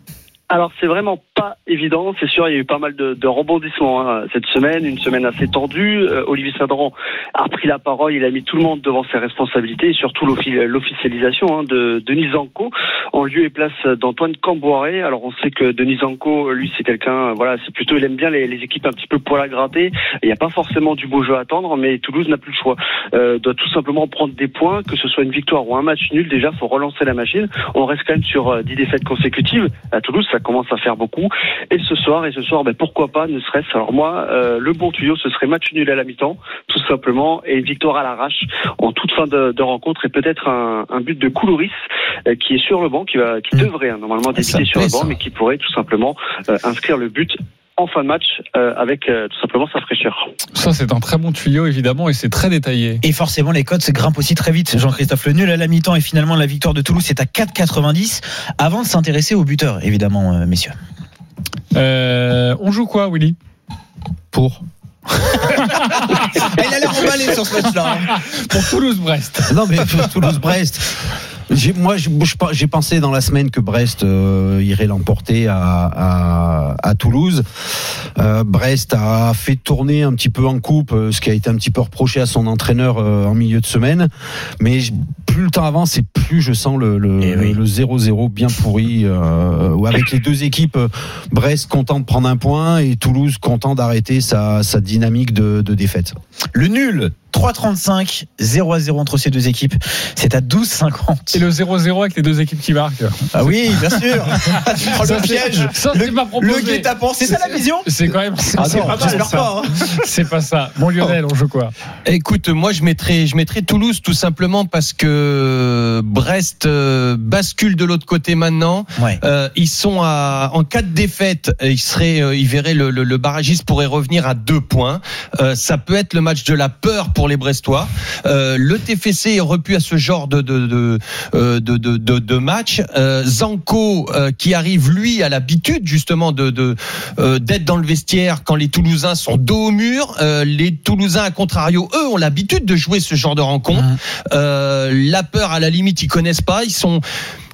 Alors c'est vraiment pas évident, c'est sûr, il y a eu pas mal de, de rebondissements hein, cette semaine, une semaine assez tendue. Euh, Olivier Sadran a pris la parole, il a mis tout le monde devant ses responsabilités et surtout l'offi- l'officialisation hein, de Denis Zanko en lieu et place d'Antoine Camboiré. Alors on sait que Denis Zanko, lui c'est quelqu'un, euh, voilà, c'est plutôt, il aime bien les, les équipes un petit peu poil à gratter. Il n'y a pas forcément du beau jeu à attendre, mais Toulouse n'a plus le choix. Euh, doit tout simplement prendre des points, que ce soit une victoire ou un match nul. Déjà, faut relancer la machine. On reste quand même sur euh, 10 défaites consécutives. À Toulouse, commence à faire beaucoup. Et ce soir, et ce soir, ben, pourquoi pas, ne serait-ce. Alors moi, euh, le bon tuyau, ce serait match nul à la mi-temps, tout simplement, et victoire à l'arrache en toute fin de, de rencontre, et peut-être un, un but de Coulouris euh, qui est sur le banc, qui va, qui devrait hein, normalement débuter sur le banc, ça. mais qui pourrait tout simplement euh, inscrire le but en fin de match euh, avec euh, tout simplement sa fraîcheur. Ça, c'est un très bon tuyau, évidemment, et c'est très détaillé. Et forcément, les cotes se grimpent aussi très vite. Jean-Christophe Le nul à la mi-temps et finalement la victoire de Toulouse, c'est à 4,90 avant de s'intéresser au buteur, évidemment, euh, messieurs. Euh, on joue quoi, Willy? Pour [LAUGHS] Il a l'air emballé sur ce match-là. hein. Pour Toulouse-Brest. Non, mais Toulouse-Brest. Moi, j'ai pensé dans la semaine que Brest euh, irait l'emporter à, à, à Toulouse. Euh, Brest a fait tourner un petit peu en coupe, euh, ce qui a été un petit peu reproché à son entraîneur euh, en milieu de semaine. Mais je- plus le temps avance, et plus je sens le le Eh oui. le 0-0 bien pourri, euh, où avec les deux équipes, Brest content de prendre un point et Toulouse content d'arrêter sa, sa dynamique de, de défaite. Le nul 3,35, 0 à 0 entre ces deux équipes. C'est à 12,50. Et le 0-0 avec les deux équipes qui marquent. Ah oui, bien sûr. Oh, [LAUGHS] Ça, le c'est- piège. ça, le pas le guet-apens. C'est ça la vision C'est quand même. Ah c'est pas pas. hein. C'est pas ça. Bon, Lionel, on joue quoi Écoute, moi je mettrais, je mettrais Toulouse tout simplement parce que Brest euh, bascule de l'autre côté maintenant. Ouais. Euh, ils sont à, en cas de défaite, euh, ils seraient, euh, ils verraient le, le, le barragiste pourrait revenir à deux points. Euh, ça peut être le match de la peur pour les Brestois. Euh, le TFC est repu à ce genre de de de euh, de, de, de- de match. Euh, Zanko euh, qui arrive lui à l'habitude justement de d'être dans le vestiaire quand les Toulousains sont dos au mur. Les Toulousains à contrario, eux ont l'habitude de jouer ce genre de rencontre. La peur à la limite ils connaissent pas. Ils sont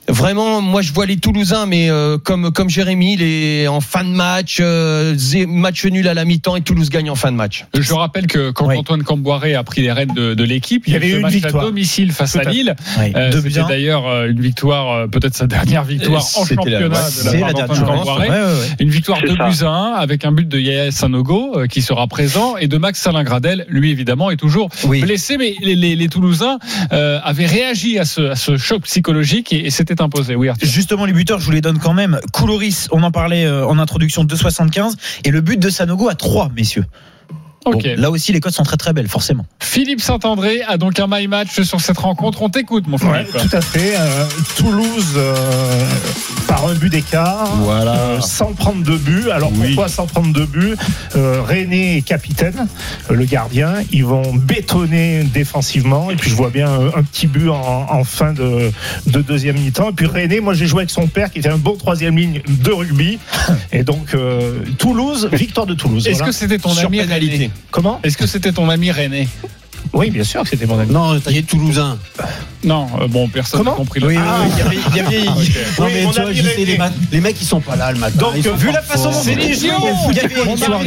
Vraiment, moi je vois les Toulousains, mais euh, comme comme Jérémy, les en fin de match, euh, match nul à la mi-temps et Toulouse gagne en fin de match. Je rappelle que quand Oui. Antoine Camboiré a pris les rênes de, de l'équipe, il y avait ce une match victoire. à domicile face Tout à. Lille. Euh, deux C'était d'ailleurs euh, une victoire, euh, peut-être sa dernière victoire en C'était la- championnat ouais, de la la dernière Camboiré. Ouais, ouais, ouais. Une victoire de buts à 1 avec un but de Yaya Sanogo euh, qui sera présent et de Max Salingradel, lui évidemment est toujours Oui. blessé, mais les, les- les Toulousains euh, avaient réagi à ce, à ce choc psychologique et, et imposé. Oui. Justement, les buteurs, je vous les donne quand même. Couloris, on en parlait euh, en introduction, 2,75. Et le but de Sanogo à 3, messieurs. Ok. Bon, là aussi, les codes sont très très belles, forcément. Philippe Saint-André a donc un my match sur cette rencontre. On t'écoute, mon Ouais, Philippe. tout à fait. Euh, Toulouse euh, par un but d'écart. Voilà. Euh, sans prendre de but. Alors pourquoi sans prendre de but? Euh, René est capitaine, euh, le gardien. Ils vont bétonner défensivement. Et puis je vois bien un petit but en, en fin de, de deuxième mi-temps. Et puis René, moi j'ai joué avec son père qui était un bon troisième ligne de rugby. [LAUGHS] Et donc euh, Toulouse, victoire de Toulouse. Est-ce Voilà. que c'était ton Sur ami pénalité. Comment Est-ce que c'était ton ami René Oui, bien sûr que c'était mon ami. Non, t'as dit Toulousain. Non, euh, bon, personne n'a Comment compris le Oui, Ah. oui, oui, il y avait- il y avait- Non, Oui, mais mon tu vois, ami je sais, René. les, ma- les mecs, ils sont pas là le matin. Donc, Ils sont vu pas la façon forts. dont C'est les géants. Il y avait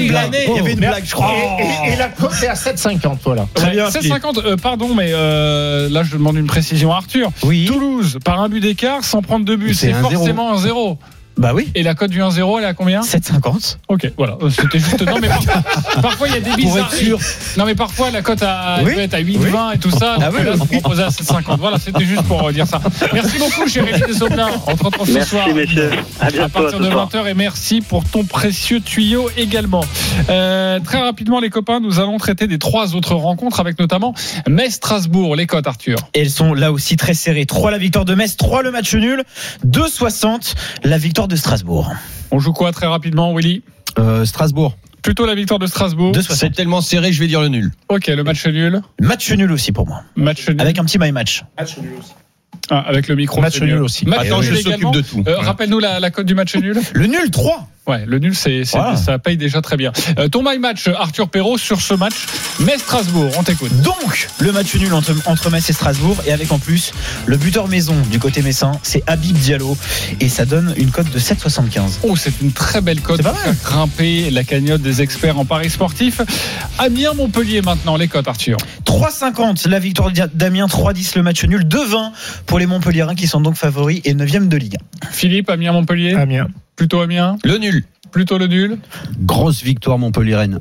une blague. Il y avait une blague, je crois. Et, et- et la cote est à 7,50, voilà. Très bien, 750, euh, pardon, mais euh, là je demande une précision à Arthur. Oui. Toulouse, par un but d'écart, sans prendre de but, C'est c'est un zéro. forcément un zéro. Bah oui. Et la cote du 1-0, elle est à combien? 7,50. Ok, voilà, euh, c'était juste. Non, mais par- [LAUGHS] parfois il y a des Pour être bizarreries. sûr. Non, mais parfois la cote à, Oui. peut être à 8,20 et tout ça. Ah oui, là, oui. vous proposez à 7,50. Voilà, c'était juste pour dire ça. Merci beaucoup, Jérémy Desoblin. On te retrouve ce Merci, soir. messieurs. À À bientôt. partir à ce de soir. 20h et merci pour ton précieux tuyau également. Euh, très rapidement les copains, nous allons traiter des trois autres rencontres avec notamment Metz-Strasbourg. Les cotes Arthur. Et elles sont là aussi très serrées. 3 la victoire de Metz, 3 le match nul, 2,60 la victoire de Strasbourg. On joue quoi très rapidement Willy Euh, Strasbourg. Plutôt la victoire de Strasbourg. 2,60. C'est tellement serré, je vais dire le nul. Ok, le match nul. Match nul aussi pour moi. Match nul. Avec un petit my match. Ah, avec le micro. Match nul aussi. Match Attends, nul je s'occupe également. de tout. Euh, Rappelle-nous la, la cote du match nul. Le nul 3. Ouais, le nul, c'est, Voilà. ça paye déjà très bien. Euh, ton my match, Arthur Perrault, sur ce match, Metz-Strasbourg. On t'écoute. Donc, le match nul entre, entre Metz et Strasbourg. Et avec en plus, le buteur maison du côté messin, c'est Habib Diallo. Et ça donne une cote de 7,75. Oh, c'est une très belle cote C'est pas mal. grimper la cagnotte des experts en paris sportif. Amiens-Montpellier maintenant, les cotes, Arthur. 3,50 la victoire d'Amiens, 3,10 le match nul, 2,20 pour les Montpelliérains qui sont donc favoris et 9e de Ligue 1. Philippe, Amiens-Montpellier Amiens. Plutôt Amiens Le nul. Plutôt le nul Grosse victoire Montpellier-Rennes.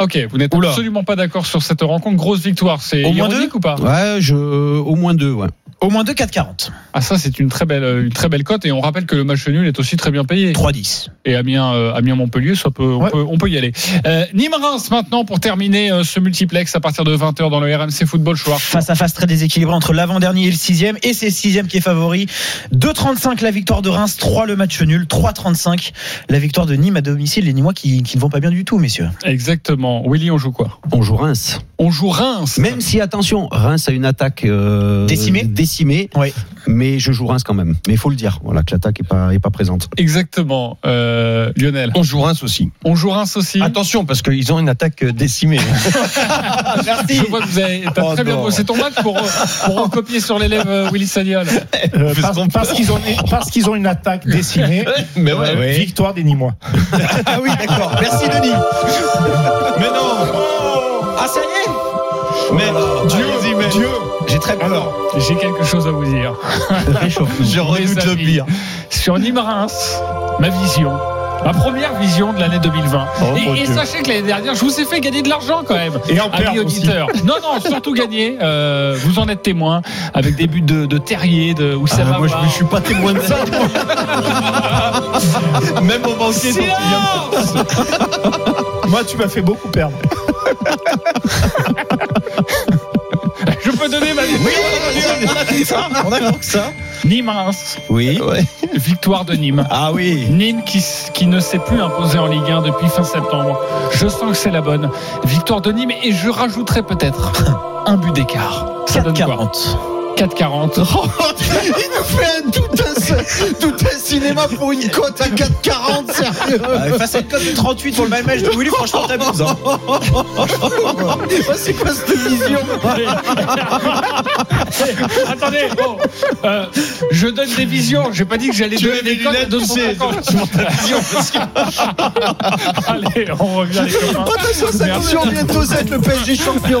Ok, vous n'êtes absolument pas d'accord sur cette rencontre. Grosse victoire, c'est Au moins ironique ou pas? Ouais, je, au moins deux, ouais. Au moins 2, 4,40. Ah ça, c'est une très belle, une très belle cote. Et on rappelle que le match nul est aussi très bien payé. 3,10. Et Amiens, euh, Amiens Montpellier, ça peut, on, Ouais. peut, on peut y aller. Euh, Nîmes-Reims maintenant pour terminer euh, ce multiplex à partir de 20h dans le RMC Football Show. Face à face très déséquilibré entre l'avant-dernier et le sixième. Et c'est le sixième qui est favori. 2,35 la victoire de Reims, 3 le match nul, 3,35 la victoire de Nîmes à domicile. Les Nîmois qui, qui ne vont pas bien du tout, messieurs. Exactement. Willy, on joue quoi? On joue Reims. On joue Reims. Même si, attention, Reims a une attaque euh, Décimée décimée Oui. mais je joue Reims quand même. Mais il faut le dire, voilà, que l'attaque est pas, est pas présente. Exactement. Euh, Lionel. On joue Reims aussi. On joue Reims aussi. Attention, parce qu'ils ont une attaque euh, décimée. [LAUGHS] Merci. Je vois que vous avez t'as Oh très bien bossé ton match pour, pour recopier sur l'élève Willy Sagnol. Euh, Parce qu'ils ont, parce qu'ils ont une attaque décimée. [LAUGHS] Mais ouais, Euh, ouais. Victoire des Nîmois. [LAUGHS] Ah oui, d'accord. Merci, Denis. Mais non Ah, ça y est Mais Dieu, mais Dieu J'ai très peur. Alors, J'ai quelque chose à vous dire. Je [LAUGHS] redoute le pire. Sur Nîmes-Reims, ma vision, Ma première vision de l'année 2020. Oh, et sachez que l'année dernière, je vous ai fait gagner de l'argent quand même. Et en amis aussi. auditeurs. Non, non, surtout gagner. Euh, vous en êtes témoin avec des buts de, de Terrier, de Oussama Ah, moi, je ne suis pas témoin de ça. [LAUGHS] Même au banquier. Silence [LAUGHS] Moi, tu m'as fait beaucoup perdre. Je peux donner ma vision. On a ça. Nîmes Reims. Oui. Victoire de Nîmes. Ah oui. Nîmes qui, ne s'est plus imposé en Ligue 1 depuis fin septembre. Je sens que c'est la bonne. Victoire de Nîmes et je rajouterai peut-être un but d'écart. Ça donne quoi 4-40. 4,40. [LAUGHS] Il nous fait un, tout, un, tout un cinéma pour une cote à 4,40, sérieux. Ah, Face à une cote de 38 pour le Malmech de Willy, franchement, t'abuses. Hein. Oh, c'est quoi cette vision [LAUGHS] Attendez, bon, euh, je donne des visions. J'ai pas dit que j'allais donner des cotes à 250. [LAUGHS] Allez, on revient les copains. Attention, ça Merci. bientôt ça va être le PSG champion.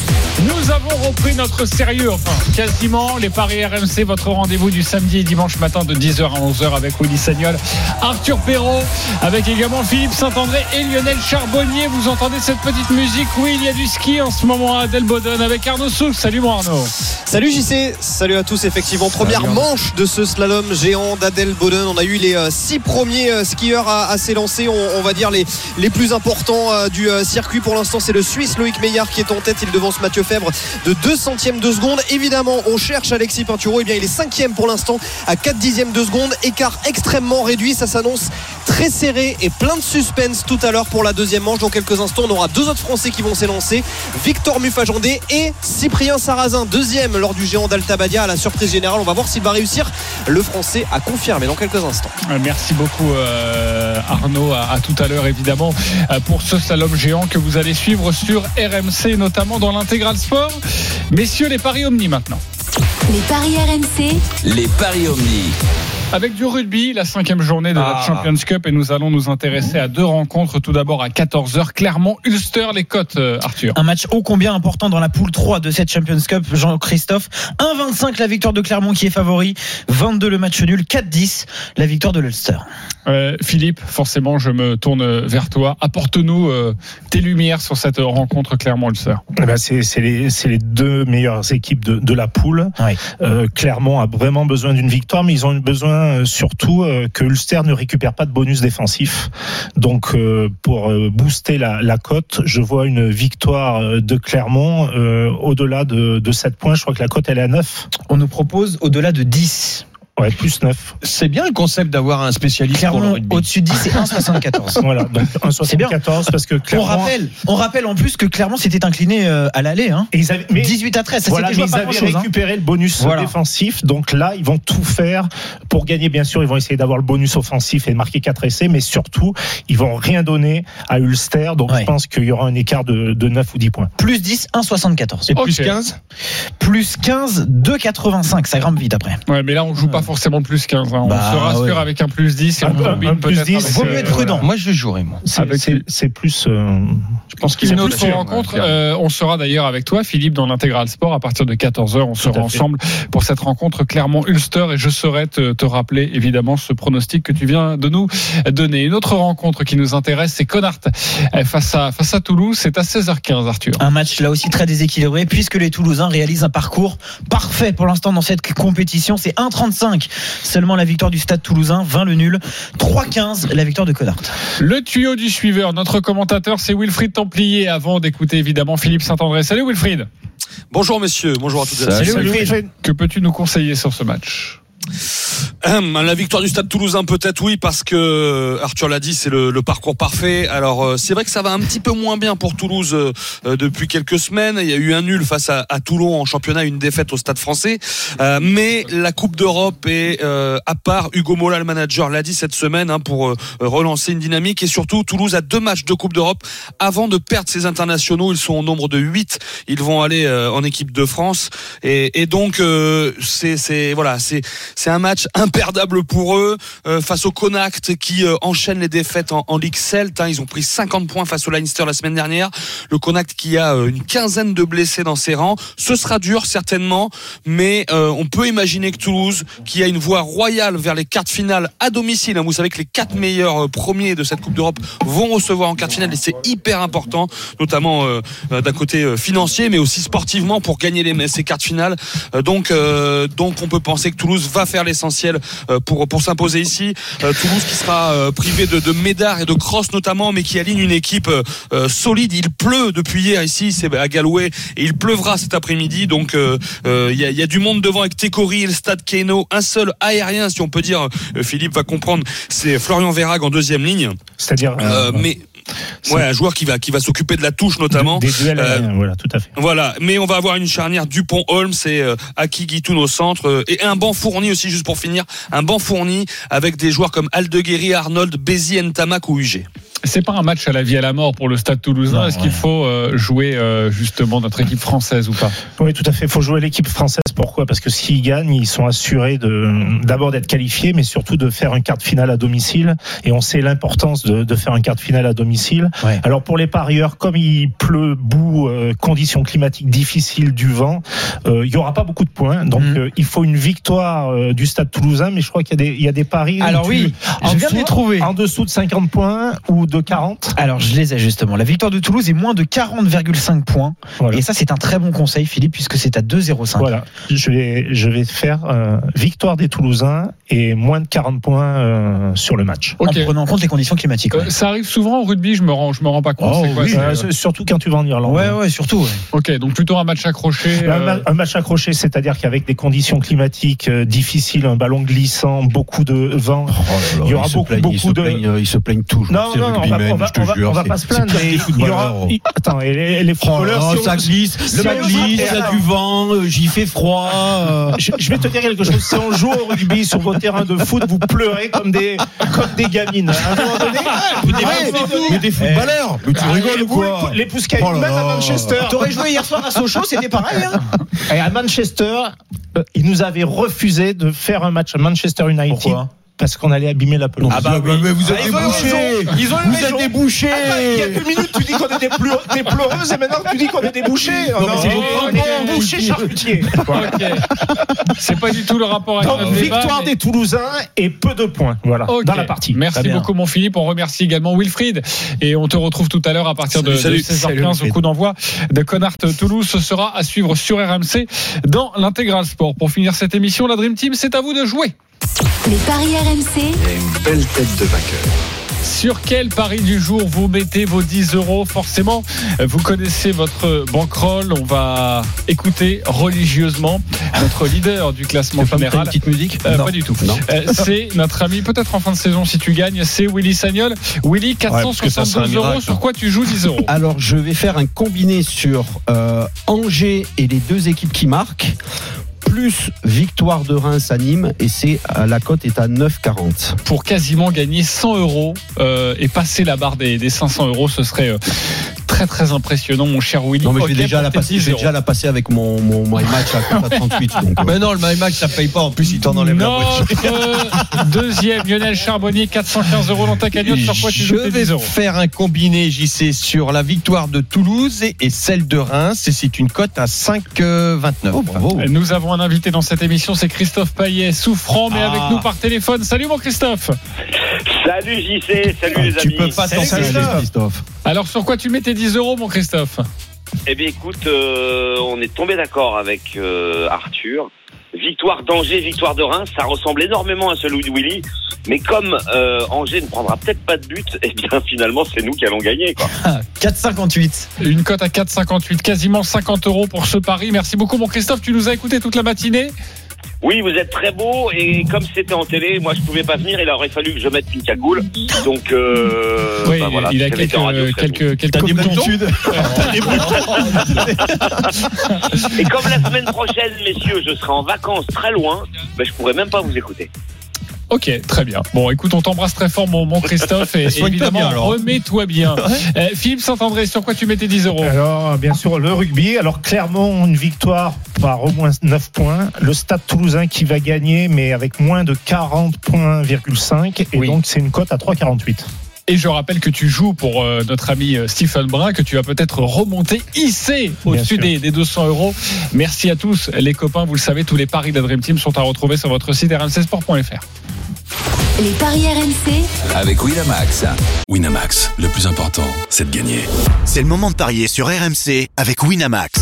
Nous avons repris notre sérieux, enfin quasiment, les Paris RMC, votre rendez-vous du samedi et dimanche matin de 10h à 11h avec Willy Sagnol, Arthur Perrault, avec également Philippe Saint-André et Lionel Charbonnier. Vous entendez cette petite musique? Oui, il y a du ski en ce moment à Delboden avec Arnaud Souk. Salut mon Arnaud. Salut JC, salut à tous. Effectivement, première manche de ce slalom géant d'Adel Boden. On a eu les euh, six premiers euh, skieurs à, à s'élancer. On, on va dire les, les plus importants euh, du circuit. Pour l'instant, c'est le Suisse Loïc Meillard qui est en tête. Il devance Mathieu Fèvre de 2 centièmes de seconde. Évidemment, on cherche Alexis Pinturo. Eh bien, il est cinquième pour l'instant à 4 dixièmes de seconde. Écart extrêmement réduit. Ça s'annonce très serré et plein de suspense tout à l'heure pour la deuxième manche. Dans quelques instants, on aura deux autres Français qui vont s'élancer. Victor Mufajandé et Cyprien Sarrazin, deuxième lors du géant d'Altabadia à la surprise générale. On va voir s'il va réussir le Français à confirmer dans quelques instants. Euh, Merci beaucoup euh, Arnaud. À, à tout à l'heure évidemment euh, pour ce slalom géant que vous allez suivre sur RMC, notamment dans l'intégral sport. Messieurs, les paris Omni maintenant. Les paris RMC, Les paris Omni. Avec du rugby, la cinquième journée de la Ah. Champions Cup et nous allons nous intéresser à deux rencontres. Tout d'abord à 14h, Clermont-Ulster, les cotes, euh, Arthur. Un match ô combien important dans la poule 3 de cette Champions Cup, Jean-Christophe? 1,25 la victoire de Clermont qui est favori. 22 le match nul. 4-10 la victoire de l'Ulster. Euh, Philippe, forcément, je me tourne vers toi. Apporte-nous euh, tes lumières sur cette rencontre Clermont-Ulster. Eh ben, c'est c'est les, c'est les deux meilleures équipes de, de la poule. Euh, Clermont a vraiment besoin d'une victoire, mais ils ont besoin euh, surtout euh, que Ulster ne récupère pas de bonus défensif. Donc, euh, pour booster la, cote, je vois une victoire de Clermont au-delà de, de 7 points. Je crois que la cote elle est à 9. On nous propose au-delà de 10. Ouais, plus 9. C'est bien le concept d'avoir un spécialiste pour le rugby. au-dessus de 10 c'est 1,74. [LAUGHS] Voilà, donc C'est bien. 1,74 parce que On Clermont. rappelle, on rappelle en plus que Clermont s'était incliné euh, à l'aller. Hein. Et ils avaient- mais- 18 à 13, ça Voilà, mais ils avaient hein. récupéré le bonus Voilà. défensif. Donc là, ils vont tout faire pour gagner. Bien sûr, ils vont essayer d'avoir le bonus offensif et de marquer 4 essais, mais surtout, ils vont rien donner à Ulster. Donc Ouais. je pense qu'il y aura un écart de, de 9 ou 10 points. Plus 10, 1,74. Et plus Ok. 15 Plus 15, 2,85. Ça grimpe vite après. Ouais, mais là, on joue pas forcément plus 15. hein. Bah, on se rassure ouais. avec un plus 10 et Un- on un- plus peut-être 10, avec, Vaut mieux euh, être prudent. Moi, je jouerai, moi. C'est plus. euh, Je pense qu'il Une est autre sûr, rencontre, euh, on sera d'ailleurs avec toi, Philippe, dans l'intégral sport à partir de 14h. On sera ensemble pour cette rencontre Clermont-Ulster et je saurai te, te rappeler évidemment ce pronostic que tu viens de nous donner. Une autre rencontre qui nous intéresse, c'est Connard euh, face à, face à Toulouse. C'est à 16h15, Arthur. Un match là aussi très déséquilibré puisque les Toulousains réalisent un parcours parfait pour l'instant dans cette compétition. C'est 1,35 seulement la victoire du Stade Toulousain, 20 le nul, 3,15 la victoire de Connard. Le tuyau du suiveur, notre commentateur, c'est Wilfried Templier avant d'écouter évidemment Philippe Saint-André. Salut Wilfried. Bonjour messieurs, bonjour à toutes et à Salut, tous. Wilfried. Que peux-tu nous conseiller sur ce match? La victoire du Stade Toulousain peut-être oui parce que Arthur l'a dit c'est le, le parcours parfait. Alors euh, c'est vrai que ça va un petit peu moins bien pour Toulouse euh, euh, depuis quelques semaines. Il y a eu un nul face à, à Toulon en championnat, une défaite au Stade Français. Euh, mais la Coupe d'Europe est euh, à part. Hugo Mola le manager l'a dit cette semaine hein, pour euh, relancer une dynamique et surtout Toulouse a deux matchs de Coupe d'Europe avant de perdre ses internationaux. Ils sont au nombre de 8 Ils vont aller euh, en équipe de France et, et donc euh, c'est voilà c'est c'est un match imperdable pour eux euh, face au Connacht qui euh, enchaîne les défaites en, en Ligue Celt. hein. Ils ont pris 50 points face au Leinster la semaine dernière. Le Connacht qui a euh, une quinzaine de blessés dans ses rangs. Ce sera dur certainement, mais euh, on peut imaginer que Toulouse, qui a une voie royale vers les quarts de finale à domicile, hein, vous savez que les quatre meilleurs euh, premiers de cette Coupe d'Europe vont recevoir en quart de finale et c'est hyper important, notamment euh, d'un côté financier, mais aussi sportivement pour gagner les, ces quarts de finale. Donc, donc on peut penser que Toulouse va faire l'essentiel euh, pour pour s'imposer ici. Euh, Toulouse qui sera euh, privé de, de Médard et de Cross notamment, mais qui aligne une équipe solide. Il pleut depuis hier ici, c'est à Galway, et il pleuvra cet après-midi. Donc il y, a, il y a du monde devant avec Técori et le Stade Keno. Un seul aérien, si on peut dire. Philippe va comprendre. C'est Florian Verrag en deuxième ligne. C'est-à-dire. Euh, mais ouais, un joueur qui va qui va s'occuper de la touche notamment. Des duels Euh, voilà, tout à fait. voilà, mais on va avoir une charnière Dupont-Holmes et euh, Aki Guitoun au centre euh, et un banc fourni aussi juste pour finir, un banc fourni avec des joueurs comme Aldeguerri, Arnold, Bézi, Ntamak ou UG. C'est pas un match à la vie et à la mort pour le Stade Toulousain. Est-ce ouais. qu'il faut euh, jouer euh, justement notre équipe française ou pas? Oui, tout à fait. Il faut jouer l'équipe française. Pourquoi? Parce que s'ils gagnent, ils sont assurés de d'abord d'être qualifiés, mais surtout de faire un quart de finale à domicile. Et on sait l'importance de, de faire un quart de finale à domicile. Ouais. Alors pour les parieurs, comme il pleut, boue, euh, conditions climatiques difficiles, du vent, euh, il y aura pas beaucoup de points. Donc Mhm. euh, il faut une victoire euh, du Stade Toulousain. Mais je crois qu'il y a des il y a des paris. Alors tu- oui, en je viens de dessous- les trouver. En dessous de 50 points ou de 40. Alors, je les ai justement. La victoire de Toulouse est moins de 40,5 points. Voilà. Et ça, c'est un très bon conseil, Philippe, puisque c'est à 2,05. Voilà, je vais, je vais faire euh, victoire des Toulousains et moins de 40 points euh, sur le match. Ok. En prenant en compte les conditions climatiques. Euh. Ça arrive souvent au rugby, je me rends, je me rends pas compte. Oh, quoi, oui, surtout quand tu vas en Irlande. Ouais, ouais, surtout. ouais. Ok, donc plutôt un match accroché. Un, ma- un match accroché, c'est-à-dire qu'avec des conditions climatiques euh, difficiles, un ballon glissant, beaucoup de vent. Oh Il y aura beaucoup- plaignent, beaucoup de- plaignent, euh, ils se plaignent toujours. Non, non, on va, rugbymen, on va, je te on va- jure, on va c'est- pas se plaindre. il y aura- il- Attends, et les, les footballeurs, oh, si on- ça glisse, si ça glisse, il y a du vent, euh, j'y fais froid. euh. Je, je vais te dire quelque chose. Si on joue au rugby sur vos terrains de foot, vous pleurez comme des, comme des gamines. À un moment donné, un moment donné- mais des footballeurs, mais tu Ah, rigoles ou quoi les, les Pouscailles, Oh même à. Manchester. T'aurais joué hier soir à Sochaux, c'était pareil. Hein Et à Manchester, euh, ils nous avaient refusé de faire un match à Manchester United. Pourquoi? Parce qu'on allait abîmer la pelouse. Ah bah oui. Mais vous êtes Ah, des ils ont bouchers. raison. Ils ont Vous êtes. Ah, Il y a deux minutes, tu dis qu'on des, pleu- des pleureuses et maintenant tu dis qu'on est des bouchers. Non, mais c'est votre on est rapport. des bouchers charcutiers. Ok. C'est pas du tout le rapport avec Donc, débat, victoire mais- des Toulousains et peu de points. Voilà, dans la partie. Merci beaucoup mon Philippe. On remercie également Wilfried et on te retrouve tout à l'heure à partir de, Salut, de salut. 16h15 au Salut, coup d'envoi de Connard Toulouse. Ce sera à suivre sur RMC dans l'intégral sport. Pour finir cette émission, la Dream Team, c'est à vous de jouer. Les paris RMC, Une belle tête de vainqueur. Sur quel pari du jour vous mettez vos 10 euros Forcément, vous connaissez votre bankroll. On va écouter religieusement notre leader du classement général. une petite musique Euh, Non. Pas du tout. Euh, c'est [LAUGHS] notre ami, peut-être en fin de saison si tu gagnes, c'est Willy Sagnol. Willy, parce que ça serait un 472 euros. Sur quoi tu joues 10 euros Alors, je vais faire un combiné sur euh, Angers et les deux équipes qui marquent, plus victoire de Reims à Nîmes, et c'est la cote est à 9,40. Pour quasiment gagner 100 euros euh, et passer la barre des, des 500 euros, ce serait euh, très très impressionnant, mon cher Willy. Non, mais vais déjà la passer, 10 je vais euros. déjà la passer avec mon, mon my match à cote à 38. donc, euh, Mais non, le My Max, ça paye pas. En plus, il t'en enlève la moitié. Notre [LAUGHS] deuxième, Lionel Charbonnier, 415 euros dans ta cagnotte. Sur quoi tu Je vais 10 euros faire un combiné, JC, sur la victoire de Toulouse et, et celle de Reims. Et c'est une cote à 5,29. Oh, bravo. Nous avons un invité dans cette émission, c'est Christophe Paillet, souffrant, mais Ah. avec nous par téléphone. Salut mon Christophe Salut JC, salut les Tu amis. peux pas t'en. Christophe. Alors sur quoi tu mets tes 10 euros mon Christophe Eh bien écoute, euh, on est tombé d'accord avec euh, Arthur. Victoire d'Angers, victoire de Reims, ça ressemble énormément à celui de Willy. Mais comme euh, Angers ne prendra peut-être pas de but, [LAUGHS] eh bien finalement c'est nous qui allons gagner. Quoi. 4,58. Une cote à 4,58, quasiment 50 euros pour ce pari. Merci beaucoup mon Christophe, tu nous as écouté toute la matinée Oui, vous êtes très beau et comme c'était en télé, moi je pouvais pas venir, il aurait fallu que je mette une cagoule. Donc euh, Oui, bah, voilà, il a quelques, été en radio, quelques, quelques T'as [LAUGHS] des boutons. boutons venu. Et comme la semaine prochaine, messieurs, je serai en vacances très loin, ben, je pourrais même pas vous écouter. Ok, très bien. Bon, écoute, on t'embrasse très fort, mon, mon Christophe, et, [LAUGHS] et évidemment, bien, remets-toi bien. Euh, Philippe Saint-André, sur quoi tu mettais 10 euros Alors, bien sûr, le rugby. Alors, clairement, une victoire par au moins 9 points. Le Stade Toulousain qui va gagner, mais avec moins de 40 points,5. Et donc, c'est une cote à 3,48. Et je rappelle que tu joues pour euh, notre ami euh, Stephen Brun, que tu vas peut-être remonter, hisser au-dessus des, des 200 euros. Merci à tous, les copains. Vous le savez, tous les paris de la Dream Team sont à retrouver sur votre site rmcsport.fr. Les paris RMC. Avec Winamax. Winamax, le plus important, c'est de gagner. C'est le moment de parier sur RMC avec Winamax.